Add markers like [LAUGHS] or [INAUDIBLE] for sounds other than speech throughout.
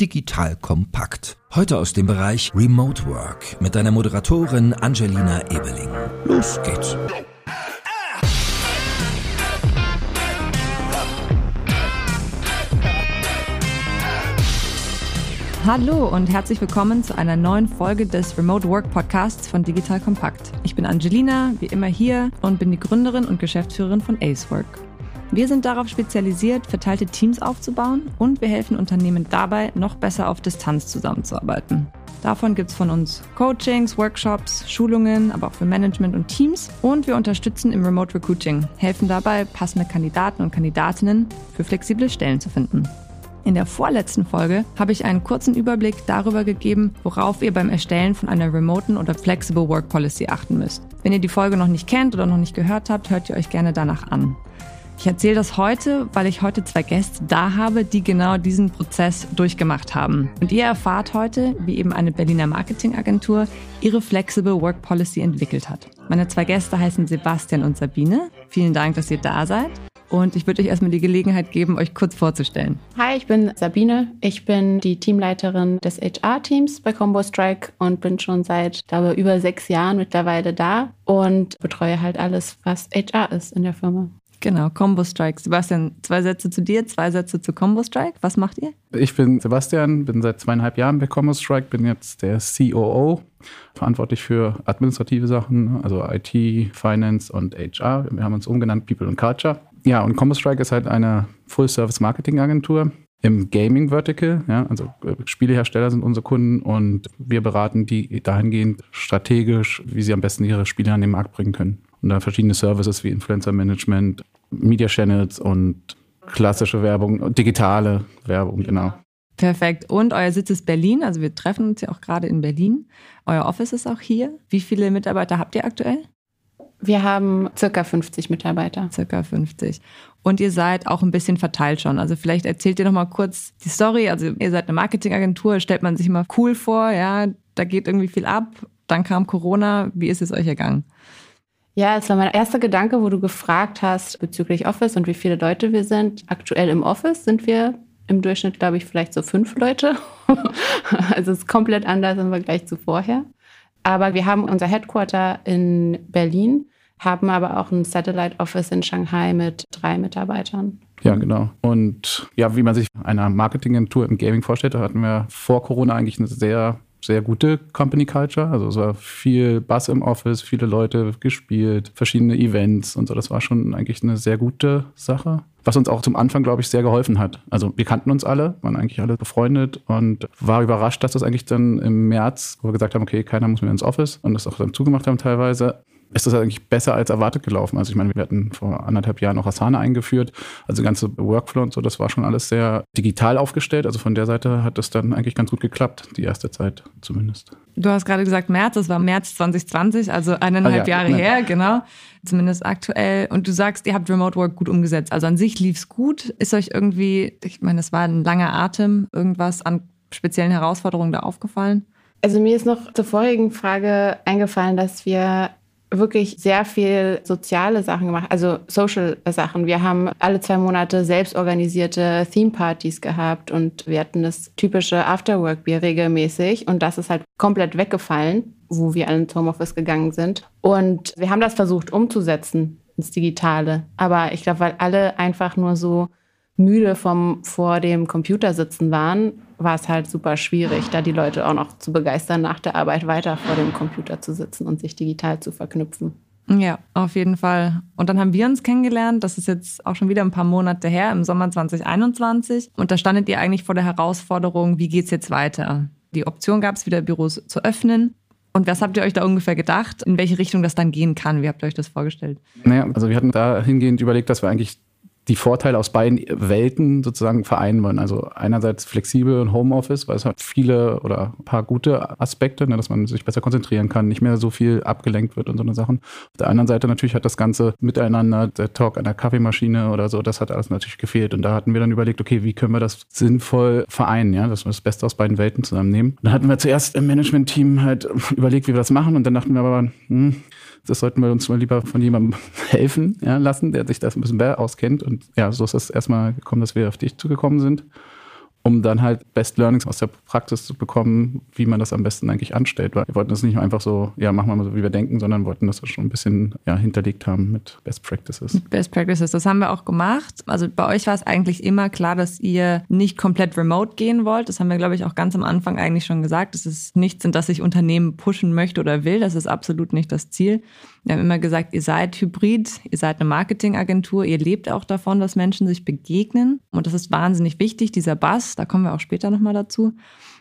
Digital kompakt. Heute aus dem Bereich Remote Work mit deiner Moderatorin Angelina Ebeling. Los geht's. Hallo und herzlich willkommen zu einer neuen Folge des Remote Work Podcasts von Digital Kompakt. Ich bin Angelina, wie immer hier und bin die Gründerin und Geschäftsführerin von Acework. Wir sind darauf spezialisiert, verteilte Teams aufzubauen und wir helfen Unternehmen dabei, noch besser auf Distanz zusammenzuarbeiten. Davon gibt es von uns Coachings, Workshops, Schulungen, aber auch für Management und Teams. Und wir unterstützen im Remote Recruiting, helfen dabei, passende Kandidaten und Kandidatinnen für flexible Stellen zu finden. In der vorletzten Folge habe ich einen kurzen Überblick darüber gegeben, worauf ihr beim Erstellen von einer remoten oder flexible Work Policy achten müsst. Wenn ihr die Folge noch nicht kennt oder noch nicht gehört habt, hört ihr euch gerne danach an. Ich erzähle das heute, weil ich heute zwei Gäste da habe, die genau diesen Prozess durchgemacht haben. Und ihr erfahrt heute, wie eben eine Berliner Marketingagentur ihre Flexible Work Policy entwickelt hat. Meine zwei Gäste heißen Sebastian und Sabine. Vielen Dank, dass ihr da seid. Und ich würde euch erstmal die Gelegenheit geben, euch kurz vorzustellen. Hi, ich bin Sabine. Ich bin die Teamleiterin des HR-Teams bei Combo Strike und bin schon seit, glaube über sechs Jahren mittlerweile da und betreue halt alles, was HR ist in der Firma. Genau, Combo Strike. Sebastian, zwei Sätze zu dir, zwei Sätze zu Combo Strike. Was macht ihr? Ich bin Sebastian, bin seit zweieinhalb Jahren bei Combo Strike, bin jetzt der COO, verantwortlich für administrative Sachen, also IT, Finance und HR. Wir haben uns umgenannt People and Culture. Ja, und Combo Strike ist halt eine Full-Service-Marketing-Agentur im Gaming-Vertical. Ja, also äh, Spielehersteller sind unsere Kunden und wir beraten die dahingehend strategisch, wie sie am besten ihre Spiele an den Markt bringen können. Und da verschiedene Services wie Influencer Management, Media Channels und klassische Werbung, digitale Werbung, genau. Perfekt. Und euer Sitz ist Berlin, also wir treffen uns ja auch gerade in Berlin. Euer Office ist auch hier. Wie viele Mitarbeiter habt ihr aktuell? Wir haben circa 50 Mitarbeiter. Circa 50. Und ihr seid auch ein bisschen verteilt schon. Also vielleicht erzählt ihr noch mal kurz die Story. Also ihr seid eine Marketingagentur, stellt man sich immer cool vor, ja, da geht irgendwie viel ab. Dann kam Corona. Wie ist es euch ergangen? Ja, es war mein erster Gedanke, wo du gefragt hast bezüglich Office und wie viele Leute wir sind. Aktuell im Office sind wir im Durchschnitt, glaube ich, vielleicht so fünf Leute. [LAUGHS] also es ist komplett anders im Vergleich zu vorher. Aber wir haben unser Headquarter in Berlin, haben aber auch ein Satellite Office in Shanghai mit drei Mitarbeitern. Ja, genau. Und ja, wie man sich einer Marketingagentur im Gaming vorstellt, da hatten wir vor Corona eigentlich eine sehr sehr gute Company Culture. Also es war viel Bass im Office, viele Leute gespielt, verschiedene Events und so. Das war schon eigentlich eine sehr gute Sache. Was uns auch zum Anfang, glaube ich, sehr geholfen hat. Also wir kannten uns alle, waren eigentlich alle befreundet und war überrascht, dass das eigentlich dann im März, wo wir gesagt haben, okay, keiner muss mehr ins Office und das auch dann zugemacht haben teilweise, ist das eigentlich besser als erwartet gelaufen. Also ich meine, wir hatten vor anderthalb Jahren auch Asana eingeführt, also ganze Workflow und so, das war schon alles sehr digital aufgestellt. Also von der Seite hat das dann eigentlich ganz gut geklappt, die erste Zeit zumindest. Du hast gerade gesagt März, das war März 2020, also eineinhalb ah, ja, Jahre her, genau, zumindest aktuell. Und du sagst, ihr habt Remote Work gut umgesetzt. Also an sich lief es gut. Ist euch irgendwie, ich meine, es war ein langer Atem, irgendwas an speziellen Herausforderungen da aufgefallen? Also mir ist noch zur vorigen Frage eingefallen, dass wir wirklich sehr viel soziale Sachen gemacht, also Social Sachen. Wir haben alle zwei Monate selbst organisierte Theme-Partys gehabt und wir hatten das typische Afterwork-Bier regelmäßig und das ist halt komplett weggefallen, wo wir alle ins Homeoffice gegangen sind. Und wir haben das versucht umzusetzen ins Digitale. Aber ich glaube, weil alle einfach nur so müde vom vor dem Computer sitzen waren, war es halt super schwierig, da die Leute auch noch zu begeistern, nach der Arbeit weiter vor dem Computer zu sitzen und sich digital zu verknüpfen. Ja, auf jeden Fall. Und dann haben wir uns kennengelernt. Das ist jetzt auch schon wieder ein paar Monate her, im Sommer 2021. Und da standet ihr eigentlich vor der Herausforderung, wie geht's jetzt weiter? Die Option gab es wieder, Büros zu öffnen. Und was habt ihr euch da ungefähr gedacht, in welche Richtung das dann gehen kann? Wie habt ihr euch das vorgestellt? Naja, also wir hatten dahingehend überlegt, dass wir eigentlich die Vorteile aus beiden Welten sozusagen vereinen wollen. Also einerseits flexibel und Homeoffice, weil es hat viele oder ein paar gute Aspekte, ne, dass man sich besser konzentrieren kann, nicht mehr so viel abgelenkt wird und so eine Sachen. Auf der anderen Seite natürlich hat das Ganze miteinander, der Talk an der Kaffeemaschine oder so, das hat alles natürlich gefehlt. Und da hatten wir dann überlegt, okay, wie können wir das sinnvoll vereinen, ja, dass wir das Beste aus beiden Welten zusammennehmen. Dann hatten wir zuerst im Management-Team halt überlegt, wie wir das machen und dann dachten wir aber, hm, das sollten wir uns mal lieber von jemandem [LAUGHS] helfen ja, lassen, der sich das ein bisschen mehr auskennt. Und ja, so ist es erstmal gekommen, dass wir auf dich zugekommen sind. Um dann halt Best Learnings aus der Praxis zu bekommen, wie man das am besten eigentlich anstellt. Weil wir wollten das nicht einfach so, ja, machen wir mal so, wie wir denken, sondern wollten das schon ein bisschen ja, hinterlegt haben mit Best Practices. Best Practices, das haben wir auch gemacht. Also bei euch war es eigentlich immer klar, dass ihr nicht komplett remote gehen wollt. Das haben wir, glaube ich, auch ganz am Anfang eigentlich schon gesagt. Das ist nichts, in das ich Unternehmen pushen möchte oder will. Das ist absolut nicht das Ziel. Wir haben immer gesagt, ihr seid hybrid, ihr seid eine Marketingagentur, ihr lebt auch davon, dass Menschen sich begegnen. Und das ist wahnsinnig wichtig, dieser Bass, da kommen wir auch später nochmal dazu.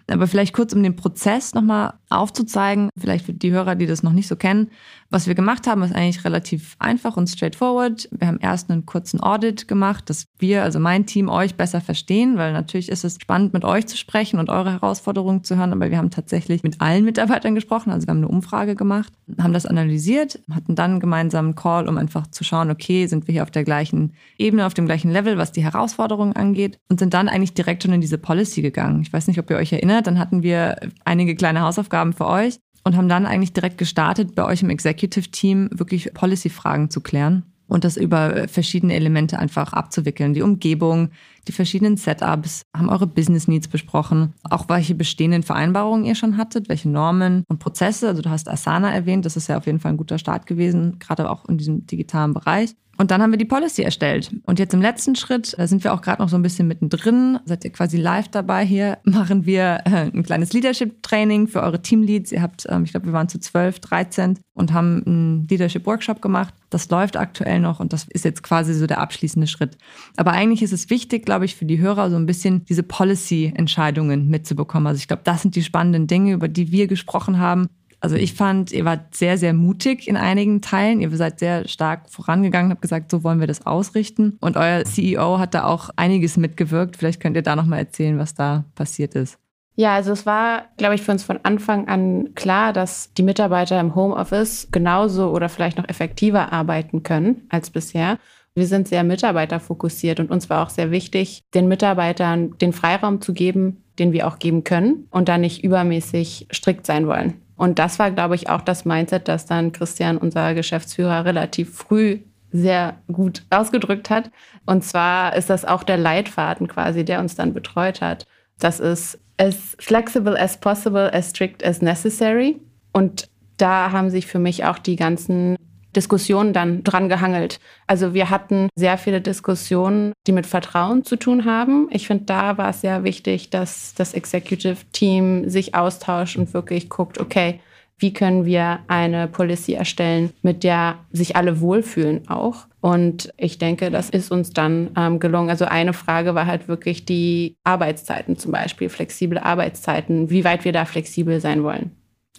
Aber vielleicht kurz, um den Prozess nochmal aufzuzeigen, vielleicht für die Hörer, die das noch nicht so kennen. Was wir gemacht haben, ist eigentlich relativ einfach und straightforward. Wir haben erst einen kurzen Audit gemacht, dass wir, also mein Team, euch besser verstehen, weil natürlich ist es spannend, mit euch zu sprechen und eure Herausforderungen zu hören. Aber wir haben tatsächlich mit allen Mitarbeitern gesprochen. Also wir haben eine Umfrage gemacht, haben das analysiert, hatten dann einen gemeinsamen Call, um einfach zu schauen, okay, sind wir hier auf der gleichen Ebene, auf dem gleichen Level, was die Herausforderungen angeht und sind dann eigentlich direkt schon in diese Policy gegangen. Ich weiß nicht, ob ihr euch erinnert, dann hatten wir einige kleine Hausaufgaben für euch und haben dann eigentlich direkt gestartet, bei euch im Executive Team wirklich Policy-Fragen zu klären und das über verschiedene Elemente einfach abzuwickeln. Die Umgebung, die verschiedenen Setups, haben eure Business Needs besprochen, auch welche bestehenden Vereinbarungen ihr schon hattet, welche Normen und Prozesse. Also du hast Asana erwähnt, das ist ja auf jeden Fall ein guter Start gewesen, gerade auch in diesem digitalen Bereich. Und dann haben wir die Policy erstellt. Und jetzt im letzten Schritt, da sind wir auch gerade noch so ein bisschen mittendrin, seid ihr quasi live dabei hier, [LAUGHS] machen wir äh, ein kleines Leadership-Training für eure Teamleads. Ihr habt, ähm, ich glaube, wir waren zu 12, 13 und haben einen Leadership-Workshop gemacht. Das läuft aktuell noch und das ist jetzt quasi so der abschließende Schritt. Aber eigentlich ist es wichtig, glaube ich, für die Hörer so ein bisschen diese Policy-Entscheidungen mitzubekommen. Also ich glaube, das sind die spannenden Dinge, über die wir gesprochen haben also ich fand, ihr wart sehr, sehr mutig in einigen Teilen. Ihr seid sehr stark vorangegangen, habt gesagt, so wollen wir das ausrichten. Und euer CEO hat da auch einiges mitgewirkt. Vielleicht könnt ihr da nochmal erzählen, was da passiert ist. Ja, also es war, glaube ich, für uns von Anfang an klar, dass die Mitarbeiter im Homeoffice genauso oder vielleicht noch effektiver arbeiten können als bisher. Wir sind sehr mitarbeiterfokussiert und uns war auch sehr wichtig, den Mitarbeitern den Freiraum zu geben, den wir auch geben können und da nicht übermäßig strikt sein wollen. Und das war, glaube ich, auch das Mindset, das dann Christian, unser Geschäftsführer, relativ früh sehr gut ausgedrückt hat. Und zwar ist das auch der Leitfaden quasi, der uns dann betreut hat. Das ist as flexible as possible, as strict as necessary. Und da haben sich für mich auch die ganzen Diskussionen dann dran gehangelt. Also wir hatten sehr viele Diskussionen, die mit Vertrauen zu tun haben. Ich finde, da war es sehr wichtig, dass das Executive Team sich austauscht und wirklich guckt, okay, wie können wir eine Policy erstellen, mit der sich alle wohlfühlen auch. Und ich denke, das ist uns dann ähm, gelungen. Also eine Frage war halt wirklich die Arbeitszeiten zum Beispiel, flexible Arbeitszeiten, wie weit wir da flexibel sein wollen.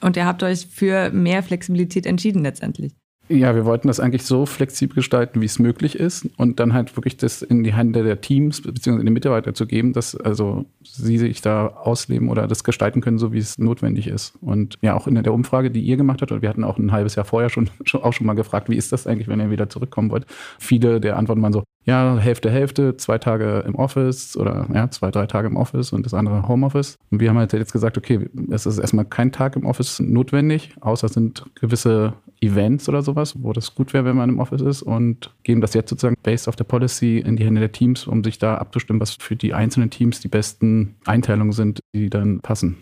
Und ihr habt euch für mehr Flexibilität entschieden letztendlich. Ja, wir wollten das eigentlich so flexibel gestalten, wie es möglich ist und dann halt wirklich das in die Hände der Teams bzw. den Mitarbeiter zu geben, dass also sie sich da ausleben oder das gestalten können, so wie es notwendig ist. Und ja, auch in der Umfrage, die ihr gemacht habt, und wir hatten auch ein halbes Jahr vorher schon, schon auch schon mal gefragt, wie ist das eigentlich, wenn ihr wieder zurückkommen wollt? Viele der Antworten waren so, ja, Hälfte, Hälfte, zwei Tage im Office oder ja, zwei, drei Tage im Office und das andere Homeoffice. Und wir haben halt jetzt gesagt, okay, es ist erstmal kein Tag im Office notwendig, außer es sind gewisse Events oder sowas, wo das gut wäre, wenn man im Office ist und geben das jetzt sozusagen based auf der Policy in die Hände der Teams, um sich da abzustimmen, was für die einzelnen Teams die besten Einteilungen sind, die dann passen.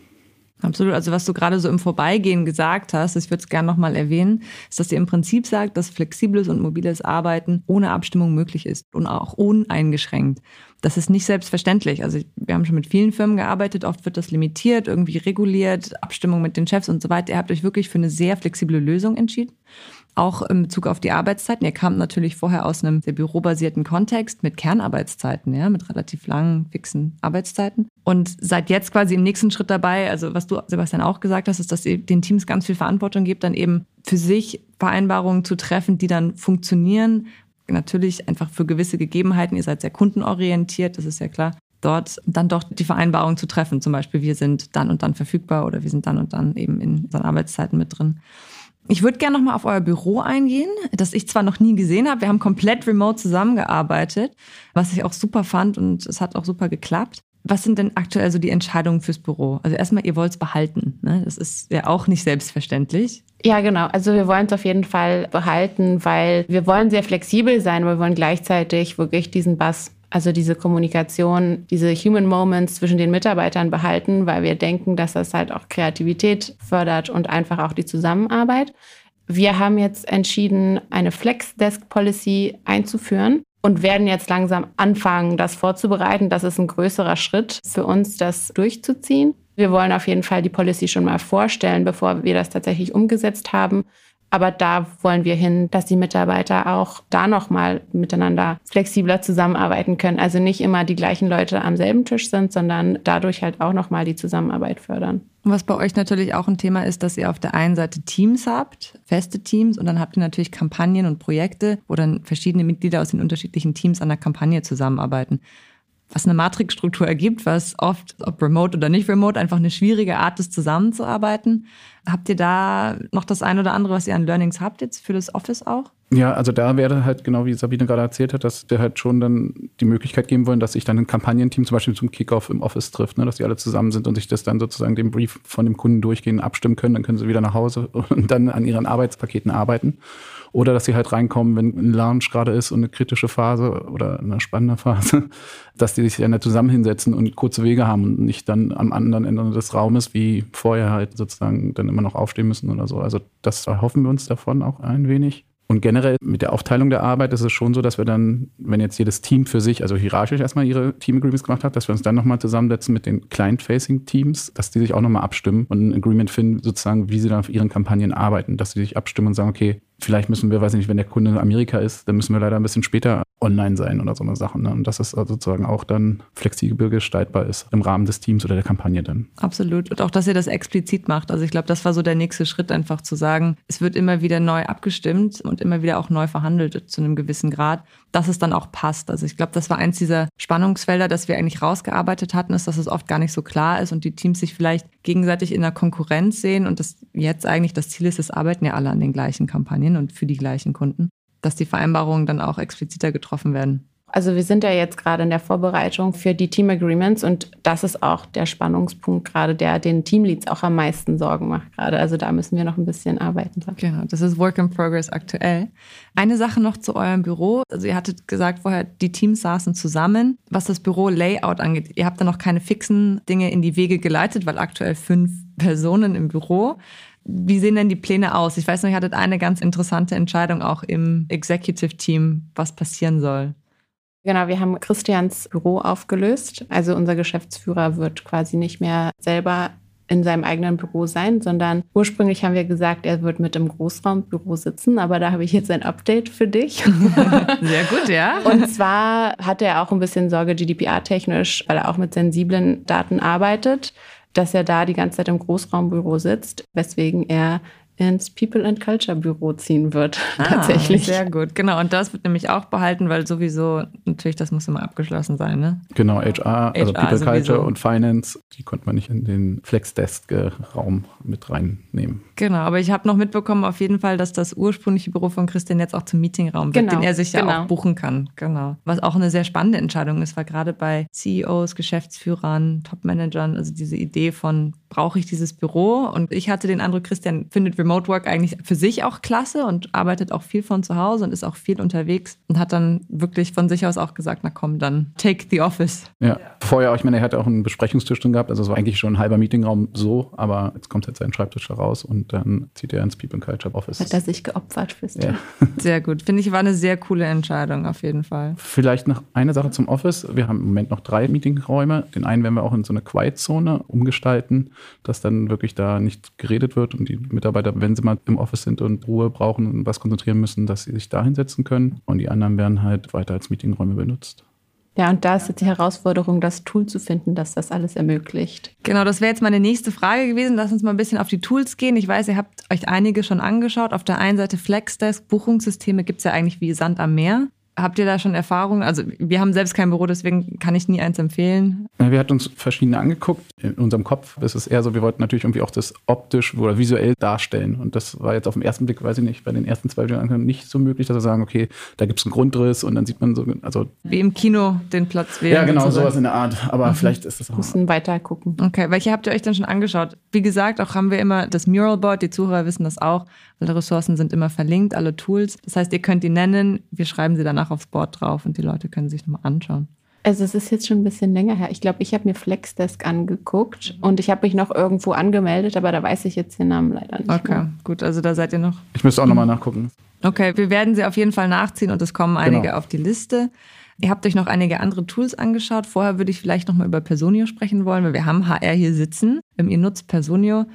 Absolut. Also was du gerade so im Vorbeigehen gesagt hast, ich würde es gerne nochmal erwähnen, ist, dass ihr im Prinzip sagt, dass flexibles und mobiles Arbeiten ohne Abstimmung möglich ist und auch uneingeschränkt. Das ist nicht selbstverständlich. Also wir haben schon mit vielen Firmen gearbeitet, oft wird das limitiert, irgendwie reguliert, Abstimmung mit den Chefs und so weiter. Ihr habt euch wirklich für eine sehr flexible Lösung entschieden auch in Bezug auf die Arbeitszeiten. Ihr kamt natürlich vorher aus einem sehr bürobasierten Kontext mit Kernarbeitszeiten, ja, mit relativ langen, fixen Arbeitszeiten. Und seid jetzt quasi im nächsten Schritt dabei, also was du, Sebastian, auch gesagt hast, ist, dass ihr den Teams ganz viel Verantwortung gebt, dann eben für sich Vereinbarungen zu treffen, die dann funktionieren. Natürlich einfach für gewisse Gegebenheiten. Ihr seid sehr kundenorientiert, das ist ja klar dort dann doch die Vereinbarung zu treffen. Zum Beispiel, wir sind dann und dann verfügbar oder wir sind dann und dann eben in unseren Arbeitszeiten mit drin. Ich würde gerne nochmal auf euer Büro eingehen, das ich zwar noch nie gesehen habe. Wir haben komplett remote zusammengearbeitet, was ich auch super fand und es hat auch super geklappt. Was sind denn aktuell so die Entscheidungen fürs Büro? Also erstmal, ihr wollt es behalten. Ne? Das ist ja auch nicht selbstverständlich. Ja, genau. Also wir wollen es auf jeden Fall behalten, weil wir wollen sehr flexibel sein, aber wir wollen gleichzeitig wirklich diesen Bass Also diese Kommunikation, diese Human Moments zwischen den Mitarbeitern behalten, weil wir denken, dass das halt auch Kreativität fördert und einfach auch die Zusammenarbeit. Wir haben jetzt entschieden, eine Flex Desk Policy einzuführen und werden jetzt langsam anfangen, das vorzubereiten. Das ist ein größerer Schritt für uns, das durchzuziehen. Wir wollen auf jeden Fall die Policy schon mal vorstellen, bevor wir das tatsächlich umgesetzt haben. Aber da wollen wir hin, dass die Mitarbeiter auch da nochmal miteinander flexibler zusammenarbeiten können. Also nicht immer die gleichen Leute am selben Tisch sind, sondern dadurch halt auch nochmal die Zusammenarbeit fördern. Was bei euch natürlich auch ein Thema ist, dass ihr auf der einen Seite Teams habt, feste Teams, und dann habt ihr natürlich Kampagnen und Projekte, wo dann verschiedene Mitglieder aus den unterschiedlichen Teams an der Kampagne zusammenarbeiten was eine Matrixstruktur ergibt, was oft, ob remote oder nicht remote, einfach eine schwierige Art ist, zusammenzuarbeiten. Habt ihr da noch das eine oder andere, was ihr an Learnings habt jetzt für das Office auch? Ja, also da wäre halt genau wie Sabine gerade erzählt hat, dass wir halt schon dann die Möglichkeit geben wollen, dass sich dann ein Kampagnenteam zum Beispiel zum Kickoff im Office trifft, ne, dass die alle zusammen sind und sich das dann sozusagen den Brief von dem Kunden durchgehen, abstimmen können, dann können sie wieder nach Hause [LAUGHS] und dann an ihren Arbeitspaketen arbeiten. Oder dass sie halt reinkommen, wenn ein Launch gerade ist und eine kritische Phase oder eine spannende Phase, [LAUGHS] dass die sich dann zusammen hinsetzen und kurze Wege haben und nicht dann am anderen Ende des Raumes wie vorher halt sozusagen dann immer noch aufstehen müssen oder so. Also das erhoffen wir uns davon auch ein wenig. Und generell mit der Aufteilung der Arbeit ist es schon so, dass wir dann, wenn jetzt jedes Team für sich, also hierarchisch erstmal ihre Team Agreements gemacht hat, dass wir uns dann nochmal zusammensetzen mit den Client-Facing-Teams, dass die sich auch nochmal abstimmen und ein Agreement finden, sozusagen, wie sie dann auf ihren Kampagnen arbeiten, dass sie sich abstimmen und sagen, okay, vielleicht müssen wir, weiß ich nicht, wenn der Kunde in Amerika ist, dann müssen wir leider ein bisschen später online sein oder so eine Sachen. Ne? Und dass es sozusagen auch dann flexibel gestaltbar ist im Rahmen des Teams oder der Kampagne dann. Absolut. Und auch, dass ihr das explizit macht. Also ich glaube, das war so der nächste Schritt, einfach zu sagen, es wird immer wieder neu abgestimmt und immer wieder auch neu verhandelt zu einem gewissen Grad, dass es dann auch passt. Also ich glaube, das war eins dieser Spannungsfelder, das wir eigentlich rausgearbeitet hatten, ist, dass es oft gar nicht so klar ist und die Teams sich vielleicht gegenseitig in der Konkurrenz sehen und das jetzt eigentlich das Ziel ist, es arbeiten ja alle an den gleichen Kampagnen und für die gleichen Kunden dass die Vereinbarungen dann auch expliziter getroffen werden. Also wir sind ja jetzt gerade in der Vorbereitung für die Team Agreements und das ist auch der Spannungspunkt gerade, der den Teamleads auch am meisten Sorgen macht gerade. Also da müssen wir noch ein bisschen arbeiten. Genau, das ist Work in Progress aktuell. Eine Sache noch zu eurem Büro. Also ihr hattet gesagt vorher, die Teams saßen zusammen. Was das Büro-Layout angeht, ihr habt da noch keine fixen Dinge in die Wege geleitet, weil aktuell fünf Personen im Büro. Wie sehen denn die Pläne aus? Ich weiß noch, ihr hattet eine ganz interessante Entscheidung auch im Executive Team, was passieren soll. Genau, wir haben Christians Büro aufgelöst. Also unser Geschäftsführer wird quasi nicht mehr selber in seinem eigenen Büro sein, sondern ursprünglich haben wir gesagt, er wird mit im Großraumbüro sitzen, aber da habe ich jetzt ein Update für dich. [LAUGHS] Sehr gut, ja. Und zwar hat er auch ein bisschen Sorge GDPR-technisch, weil er auch mit sensiblen Daten arbeitet dass er da die ganze Zeit im Großraumbüro sitzt, weswegen er ins People and Culture Büro ziehen wird. [LAUGHS] Ah, tatsächlich. Sehr gut. Genau. Und das wird nämlich auch behalten, weil sowieso, natürlich, das muss immer abgeschlossen sein, ne? Genau, HR, also HR People sowieso. Culture und Finance, die konnte man nicht in den Flex-Desk-Raum mit reinnehmen. Genau, aber ich habe noch mitbekommen auf jeden Fall, dass das ursprüngliche Büro von Christian jetzt auch zum Meetingraum wird, genau, den er sich ja genau. auch buchen kann. Genau. Was auch eine sehr spannende Entscheidung ist, war gerade bei CEOs, Geschäftsführern, Topmanagern, also diese Idee von, brauche ich dieses Büro? Und ich hatte den Eindruck, Christian findet Remote Work eigentlich für sich auch klasse und arbeitet auch viel von zu Hause und ist auch viel unterwegs und hat dann wirklich von sich aus auch gesagt, na komm, dann take the office. Ja, ja. vorher, ich meine, er hatte auch einen Besprechungstisch drin gehabt, also es war eigentlich schon ein halber Meetingraum so, aber jetzt kommt halt sein Schreibtisch heraus und dann zieht er ins People and Culture Office. Hat er sich geopfert fürs. Ja. [LAUGHS] Sehr gut, finde ich, war eine sehr coole Entscheidung auf jeden Fall. Vielleicht noch eine Sache zum Office. Wir haben im Moment noch drei Meetingräume. Den einen werden wir auch in so eine Quiet-Zone umgestalten, dass dann wirklich da nicht geredet wird und die Mitarbeiter wenn sie mal im Office sind und Ruhe brauchen und was konzentrieren müssen, dass sie sich da hinsetzen können. Und die anderen werden halt weiter als Meetingräume benutzt. Ja, und da ist jetzt die Herausforderung, das Tool zu finden, das das alles ermöglicht. Genau, das wäre jetzt meine nächste Frage gewesen. Lass uns mal ein bisschen auf die Tools gehen. Ich weiß, ihr habt euch einige schon angeschaut. Auf der einen Seite Flexdesk, Buchungssysteme gibt es ja eigentlich wie Sand am Meer. Habt ihr da schon Erfahrungen? Also wir haben selbst kein Büro, deswegen kann ich nie eins empfehlen. Wir hatten uns verschiedene angeguckt. In unserem Kopf ist es eher so, wir wollten natürlich irgendwie auch das optisch oder visuell darstellen. Und das war jetzt auf den ersten Blick, weiß ich nicht, bei den ersten zwei Videos nicht so möglich, dass wir sagen, okay, da gibt es einen Grundriss und dann sieht man so, also wie im Kino den Platz wählen. Ja, genau, sowas in der Art. Aber mhm. vielleicht ist das auch. Müssen weiter gucken. Okay, welche habt ihr euch dann schon angeschaut? Wie gesagt, auch haben wir immer das Muralboard, die Zuhörer wissen das auch. Alle Ressourcen sind immer verlinkt, alle Tools. Das heißt, ihr könnt die nennen, wir schreiben sie danach aufs Board drauf und die Leute können sich nochmal anschauen. Also es ist jetzt schon ein bisschen länger her. Ich glaube, ich habe mir Flexdesk angeguckt und ich habe mich noch irgendwo angemeldet, aber da weiß ich jetzt den Namen leider nicht. Okay, mehr. gut, also da seid ihr noch. Ich müsste auch nochmal nachgucken. Okay, wir werden sie auf jeden Fall nachziehen und es kommen einige Genau. auf die Liste. Ihr habt euch noch einige andere Tools angeschaut. Vorher würde ich vielleicht noch mal über Personio sprechen wollen, weil wir haben HR hier sitzen. Ihr nutzt Personio.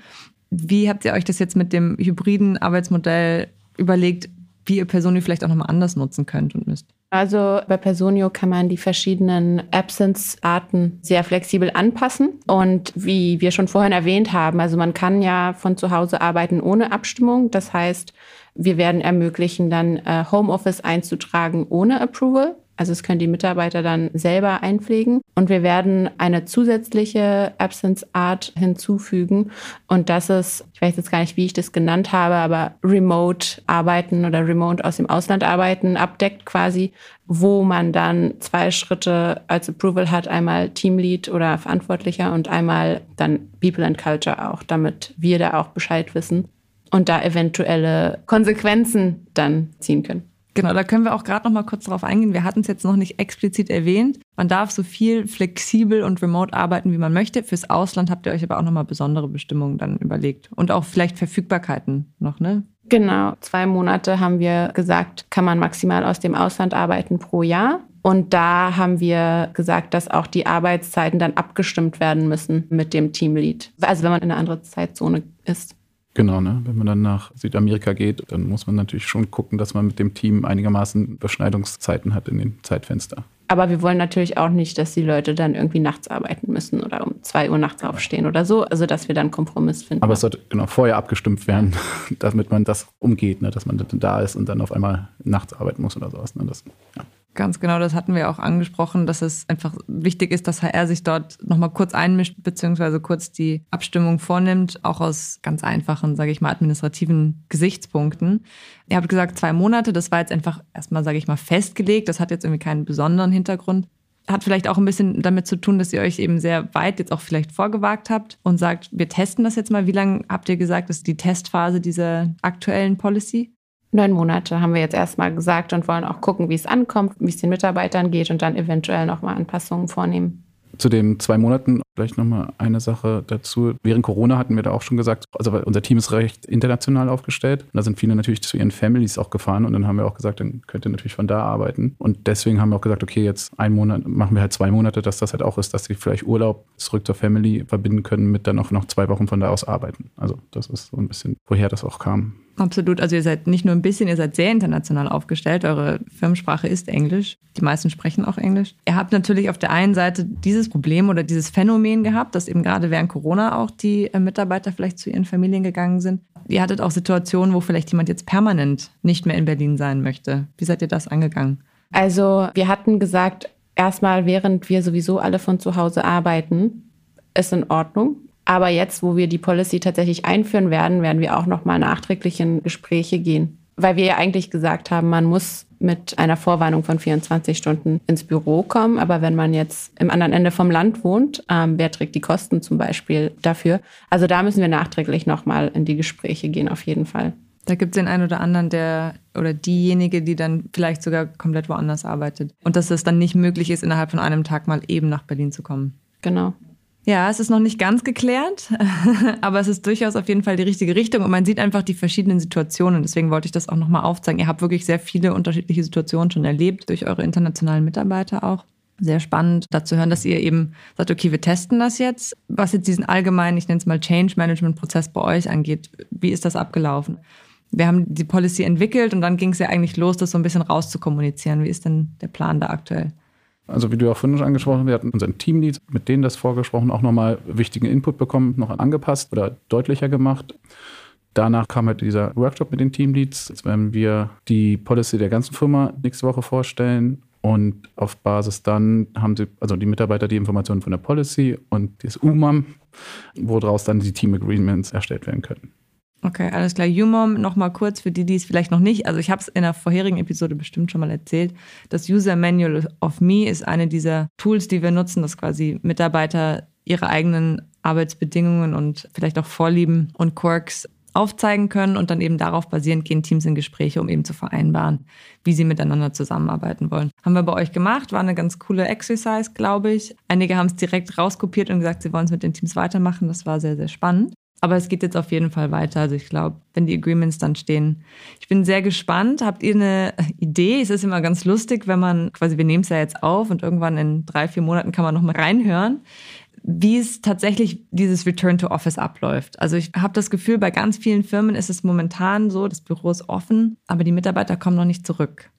Wie habt ihr euch das jetzt mit dem hybriden Arbeitsmodell überlegt, wie ihr Personio vielleicht auch noch mal anders nutzen könnt und müsst? Also bei Personio kann man die verschiedenen Absence-Arten sehr flexibel anpassen. Und wie wir schon vorhin erwähnt haben, also man kann ja von zu Hause arbeiten ohne Abstimmung. Das heißt, wir werden ermöglichen, dann äh, Homeoffice einzutragen ohne Approval. Also es können die Mitarbeiter dann selber einpflegen. Und wir werden eine zusätzliche Absence-Art hinzufügen. Und das ist, ich weiß jetzt gar nicht, wie ich das genannt habe, aber Remote arbeiten oder Remote aus dem Ausland arbeiten abdeckt quasi, wo man dann zwei Schritte als Approval hat. Einmal Teamlead oder Verantwortlicher und einmal dann People and Culture auch, damit wir da auch Bescheid wissen und da eventuelle Konsequenzen dann ziehen können. Genau, da können wir auch gerade noch mal kurz drauf eingehen. Wir hatten es jetzt noch nicht explizit erwähnt. Man darf so viel flexibel und remote arbeiten, wie man möchte. Fürs Ausland habt ihr euch aber auch noch mal besondere Bestimmungen dann überlegt. Und auch vielleicht Verfügbarkeiten noch, ne? Genau, zwei Monate haben wir gesagt, kann man maximal aus dem Ausland arbeiten pro Jahr. Und da haben wir gesagt, dass auch die Arbeitszeiten dann abgestimmt werden müssen mit dem Teamlead. Also wenn man in einer anderen Zeitzone ist. Genau, ne? Wenn man dann nach Südamerika geht, dann muss man natürlich schon gucken, dass man mit dem Team einigermaßen Überschneidungszeiten hat in den Zeitfenster. Aber wir wollen natürlich auch nicht, dass die Leute dann irgendwie nachts arbeiten müssen oder um zwei Uhr nachts aufstehen oder so. Also dass wir dann Kompromiss finden. Aber es sollte genau vorher abgestimmt werden, [LAUGHS] damit man das umgeht, ne? dass man dann da ist und dann auf einmal nachts arbeiten muss oder sowas. Ne? Das, ja. Ganz genau, das hatten wir auch angesprochen, dass es einfach wichtig ist, dass HR sich dort nochmal kurz einmischt, beziehungsweise kurz die Abstimmung vornimmt, auch aus ganz einfachen, sage ich mal, administrativen Gesichtspunkten. Ihr habt gesagt, zwei Monate, das war jetzt einfach erstmal, sage ich mal, festgelegt, das hat jetzt irgendwie keinen besonderen Hintergrund. Hat vielleicht auch ein bisschen damit zu tun, dass ihr euch eben sehr weit jetzt auch vielleicht vorgewagt habt und sagt, wir testen das jetzt mal. Wie lange habt ihr gesagt, ist die Testphase dieser aktuellen Policy? Neun Monate haben wir jetzt erstmal gesagt und wollen auch gucken, wie es ankommt, wie es den Mitarbeitern geht und dann eventuell nochmal Anpassungen vornehmen. Zu den zwei Monaten vielleicht nochmal eine Sache dazu. Während Corona hatten wir da auch schon gesagt, also unser Team ist recht international aufgestellt. Da sind viele natürlich zu ihren Families auch gefahren und dann haben wir auch gesagt, dann könnt ihr natürlich von da arbeiten. Und deswegen haben wir auch gesagt, okay, jetzt einen Monat, machen wir halt zwei Monate, dass das halt auch ist, dass sie vielleicht Urlaub zurück zur Family verbinden können mit dann auch noch zwei Wochen von da aus arbeiten. Also das ist so ein bisschen, woher das auch kam. Absolut. Also ihr seid nicht nur ein bisschen, ihr seid sehr international aufgestellt. Eure Firmensprache ist Englisch. Die meisten sprechen auch Englisch. Ihr habt natürlich auf der einen Seite dieses Problem oder dieses Phänomen gehabt, dass eben gerade während Corona auch die äh, Mitarbeiter vielleicht zu ihren Familien gegangen sind. Ihr hattet auch Situationen, wo vielleicht jemand jetzt permanent nicht mehr in Berlin sein möchte. Wie seid ihr das angegangen? Also wir hatten gesagt, erstmal während wir sowieso alle von zu Hause arbeiten, ist in Ordnung. Aber jetzt, wo wir die Policy tatsächlich einführen werden, werden wir auch nochmal nachträglich in Gespräche gehen. Weil wir ja eigentlich gesagt haben, man muss mit einer Vorwarnung von 24 Stunden ins Büro kommen. Aber wenn man jetzt im anderen Ende vom Land wohnt, ähm, wer trägt die Kosten zum Beispiel dafür? Also da müssen wir nachträglich nochmal in die Gespräche gehen, auf jeden Fall. Da gibt es den einen oder anderen, der oder diejenige, die dann vielleicht sogar komplett woanders arbeitet. Und dass es dann nicht möglich ist, innerhalb von einem Tag mal eben nach Berlin zu kommen. Genau. Ja, es ist noch nicht ganz geklärt, [LAUGHS] aber es ist durchaus auf jeden Fall die richtige Richtung und man sieht einfach die verschiedenen Situationen. Deswegen wollte ich das auch nochmal aufzeigen. Ihr habt wirklich sehr viele unterschiedliche Situationen schon erlebt, durch eure internationalen Mitarbeiter auch. Sehr spannend, dazu hören, dass ihr eben sagt, okay, wir testen das jetzt. Was jetzt diesen allgemeinen, ich nenne es mal Change Management Prozess bei euch angeht, wie ist das abgelaufen? Wir haben die Policy entwickelt und dann ging es ja eigentlich los, das so ein bisschen rauszukommunizieren. Wie ist denn der Plan da aktuell? Also wie du auch vorhin schon angesprochen hast, wir hatten unseren Teamlead, mit denen das vorgesprochen, auch nochmal wichtigen Input bekommen, noch angepasst oder deutlicher gemacht. Danach kam halt dieser Workshop mit den Teamleads. Jetzt werden wir die Policy der ganzen Firma nächste Woche vorstellen. Und auf Basis dann haben sie, also die Mitarbeiter, die Informationen von der Policy und das UMAM, woraus dann die Team Agreements erstellt werden können. Okay, alles klar. UMOM, nochmal kurz für die, die es vielleicht noch nicht, also ich habe es in der vorherigen Episode bestimmt schon mal erzählt. Das User Manual of Me ist eine dieser Tools, die wir nutzen, dass quasi Mitarbeiter ihre eigenen Arbeitsbedingungen und vielleicht auch Vorlieben und Quirks aufzeigen können und dann eben darauf basierend gehen Teams in Gespräche, um eben zu vereinbaren, wie sie miteinander zusammenarbeiten wollen. Haben wir bei euch gemacht, war eine ganz coole Exercise, glaube ich. Einige haben es direkt rauskopiert und gesagt, sie wollen es mit den Teams weitermachen. Das war sehr, sehr spannend. Aber es geht jetzt auf jeden Fall weiter. Also ich glaube, wenn die Agreements dann stehen. Ich bin sehr gespannt. Habt ihr eine Idee? Es ist immer ganz lustig, wenn man quasi, wir nehmen es ja jetzt auf und irgendwann in drei, vier Monaten kann man nochmal reinhören, wie es tatsächlich dieses Return to Office abläuft. Also ich habe das Gefühl, bei ganz vielen Firmen ist es momentan so, das Büro ist offen, aber die Mitarbeiter kommen noch nicht zurück.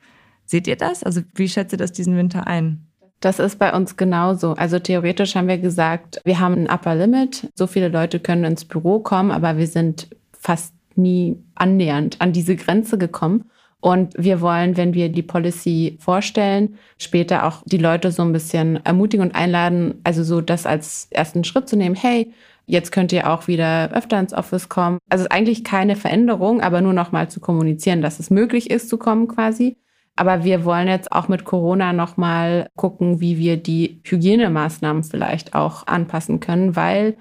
Seht ihr das? Also wie schätzt ihr das diesen Winter ein? Das ist bei uns genauso. Also theoretisch haben wir gesagt, wir haben ein Upper Limit. So viele Leute können ins Büro kommen, aber wir sind fast nie annähernd an diese Grenze gekommen. Und wir wollen, wenn wir die Policy vorstellen, später auch die Leute so ein bisschen ermutigen und einladen, also so das als ersten Schritt zu nehmen. Hey, jetzt könnt ihr auch wieder öfter ins Office kommen. Also eigentlich keine Veränderung, aber nur noch mal zu kommunizieren, dass es möglich ist zu kommen quasi. Aber wir wollen jetzt auch mit Corona nochmal gucken, wie wir die Hygienemaßnahmen vielleicht auch anpassen können, weil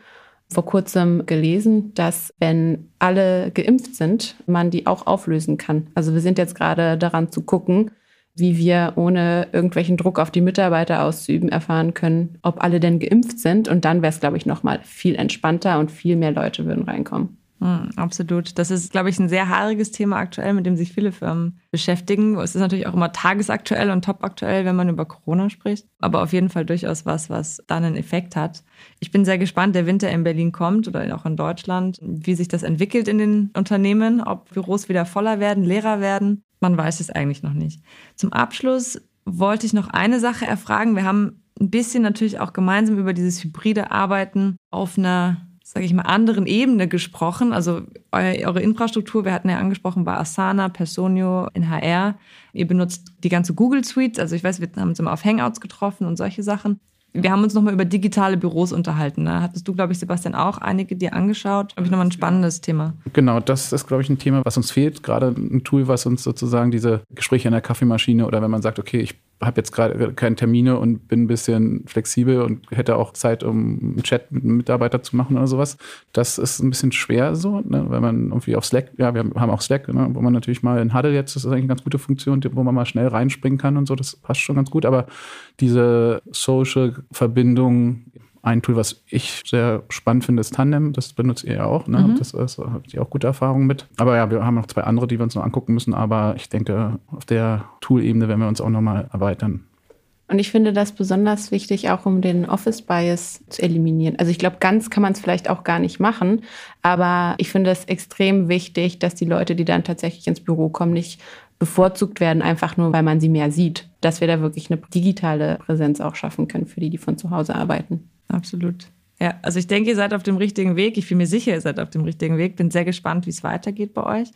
vor kurzem gelesen, dass wenn alle geimpft sind, man die auch auflösen kann. Also wir sind jetzt gerade daran zu gucken, wie wir ohne irgendwelchen Druck auf die Mitarbeiter auszuüben erfahren können, ob alle denn geimpft sind. Und dann wäre es, glaube ich, nochmal viel entspannter und viel mehr Leute würden reinkommen. Mhm, absolut. Das ist, glaube ich, ein sehr haariges Thema aktuell, mit dem sich viele Firmen beschäftigen. Es ist natürlich auch immer tagesaktuell und topaktuell, wenn man über Corona spricht. Aber auf jeden Fall durchaus was, was dann einen Effekt hat. Ich bin sehr gespannt, der Winter in Berlin kommt oder auch in Deutschland, wie sich das entwickelt in den Unternehmen, ob Büros wieder voller werden, leerer werden. Man weiß es eigentlich noch nicht. Zum Abschluss wollte ich noch eine Sache erfragen. Wir haben ein bisschen natürlich auch gemeinsam über dieses hybride Arbeiten auf einer sage ich mal, anderen Ebene gesprochen. Also eure Infrastruktur, wir hatten ja angesprochen, war Asana, Personio, NHR. Ihr benutzt die ganze Google Suite. Also ich weiß, wir haben uns immer auf Hangouts getroffen und solche Sachen. Wir haben uns nochmal über digitale Büros unterhalten. Da ne? hattest du, glaube ich, Sebastian, auch einige dir angeschaut. Glaube ich, nochmal ein spannendes Thema. Genau, das ist, glaube ich, ein Thema, was uns fehlt. Gerade ein Tool, was uns sozusagen diese Gespräche in der Kaffeemaschine oder wenn man sagt, okay, ich habe jetzt gerade keine Termine und bin ein bisschen flexibel und hätte auch Zeit, um einen Chat mit einem Mitarbeiter zu machen oder sowas. Das ist ein bisschen schwer so, ne? wenn man irgendwie auf Slack, ja, wir haben auch Slack, ne? wo man natürlich mal in Huddle jetzt, das ist eigentlich eine ganz gute Funktion, wo man mal schnell reinspringen kann und so, das passt schon ganz gut, aber diese Social-Verbindung ein Tool, was ich sehr spannend finde, ist Tandem. Das benutzt ihr ja auch. Ne? Mhm. Das, das habt ihr auch gute Erfahrungen mit. Aber ja, wir haben noch zwei andere, die wir uns noch angucken müssen. Aber ich denke, auf der Tool-Ebene werden wir uns auch nochmal erweitern. Und ich finde das besonders wichtig, auch um den Office-Bias zu eliminieren. Also ich glaube, ganz kann man es vielleicht auch gar nicht machen, aber ich finde es extrem wichtig, dass die Leute, die dann tatsächlich ins Büro kommen, nicht bevorzugt werden, einfach nur, weil man sie mehr sieht. Dass wir da wirklich eine digitale Präsenz auch schaffen können für die, die von zu Hause arbeiten. Absolut. Ja, also ich denke, ihr seid auf dem richtigen Weg. Ich bin mir sicher, ihr seid auf dem richtigen Weg. Bin sehr gespannt, wie es weitergeht bei euch.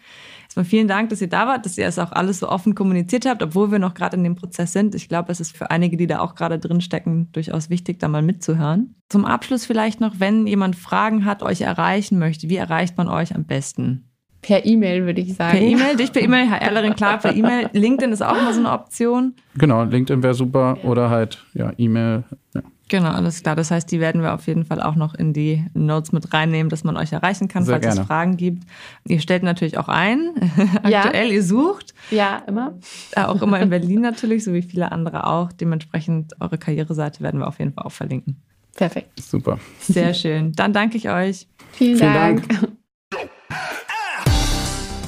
Erstmal vielen Dank, dass ihr da wart, dass ihr es auch alles so offen kommuniziert habt, obwohl wir noch gerade in dem Prozess sind. Ich glaube, es ist für einige, die da auch gerade drin stecken, durchaus wichtig, da mal mitzuhören. Zum Abschluss vielleicht noch, wenn jemand Fragen hat, euch erreichen möchte, wie erreicht man euch am besten? Per E-Mail würde ich sagen. Per E-Mail, dich per E-Mail, HRlerin, klar, per E-Mail. LinkedIn ist auch immer so eine Option. Genau, LinkedIn wäre super oder halt ja E-Mail. Ja. Genau, alles klar. Das heißt, die werden wir auf jeden Fall auch noch in die Notes mit reinnehmen, dass man euch erreichen kann, Sehr falls gerne. es Fragen gibt. Ihr stellt natürlich auch ein. [LAUGHS] Ja. Aktuell, ihr sucht. Ja, immer. Auch immer in Berlin natürlich, so wie viele andere auch. Dementsprechend eure Karriereseite werden wir auf jeden Fall auch verlinken. Perfekt. Super. Sehr schön. Dann danke ich euch. Vielen, Vielen Dank. Dank.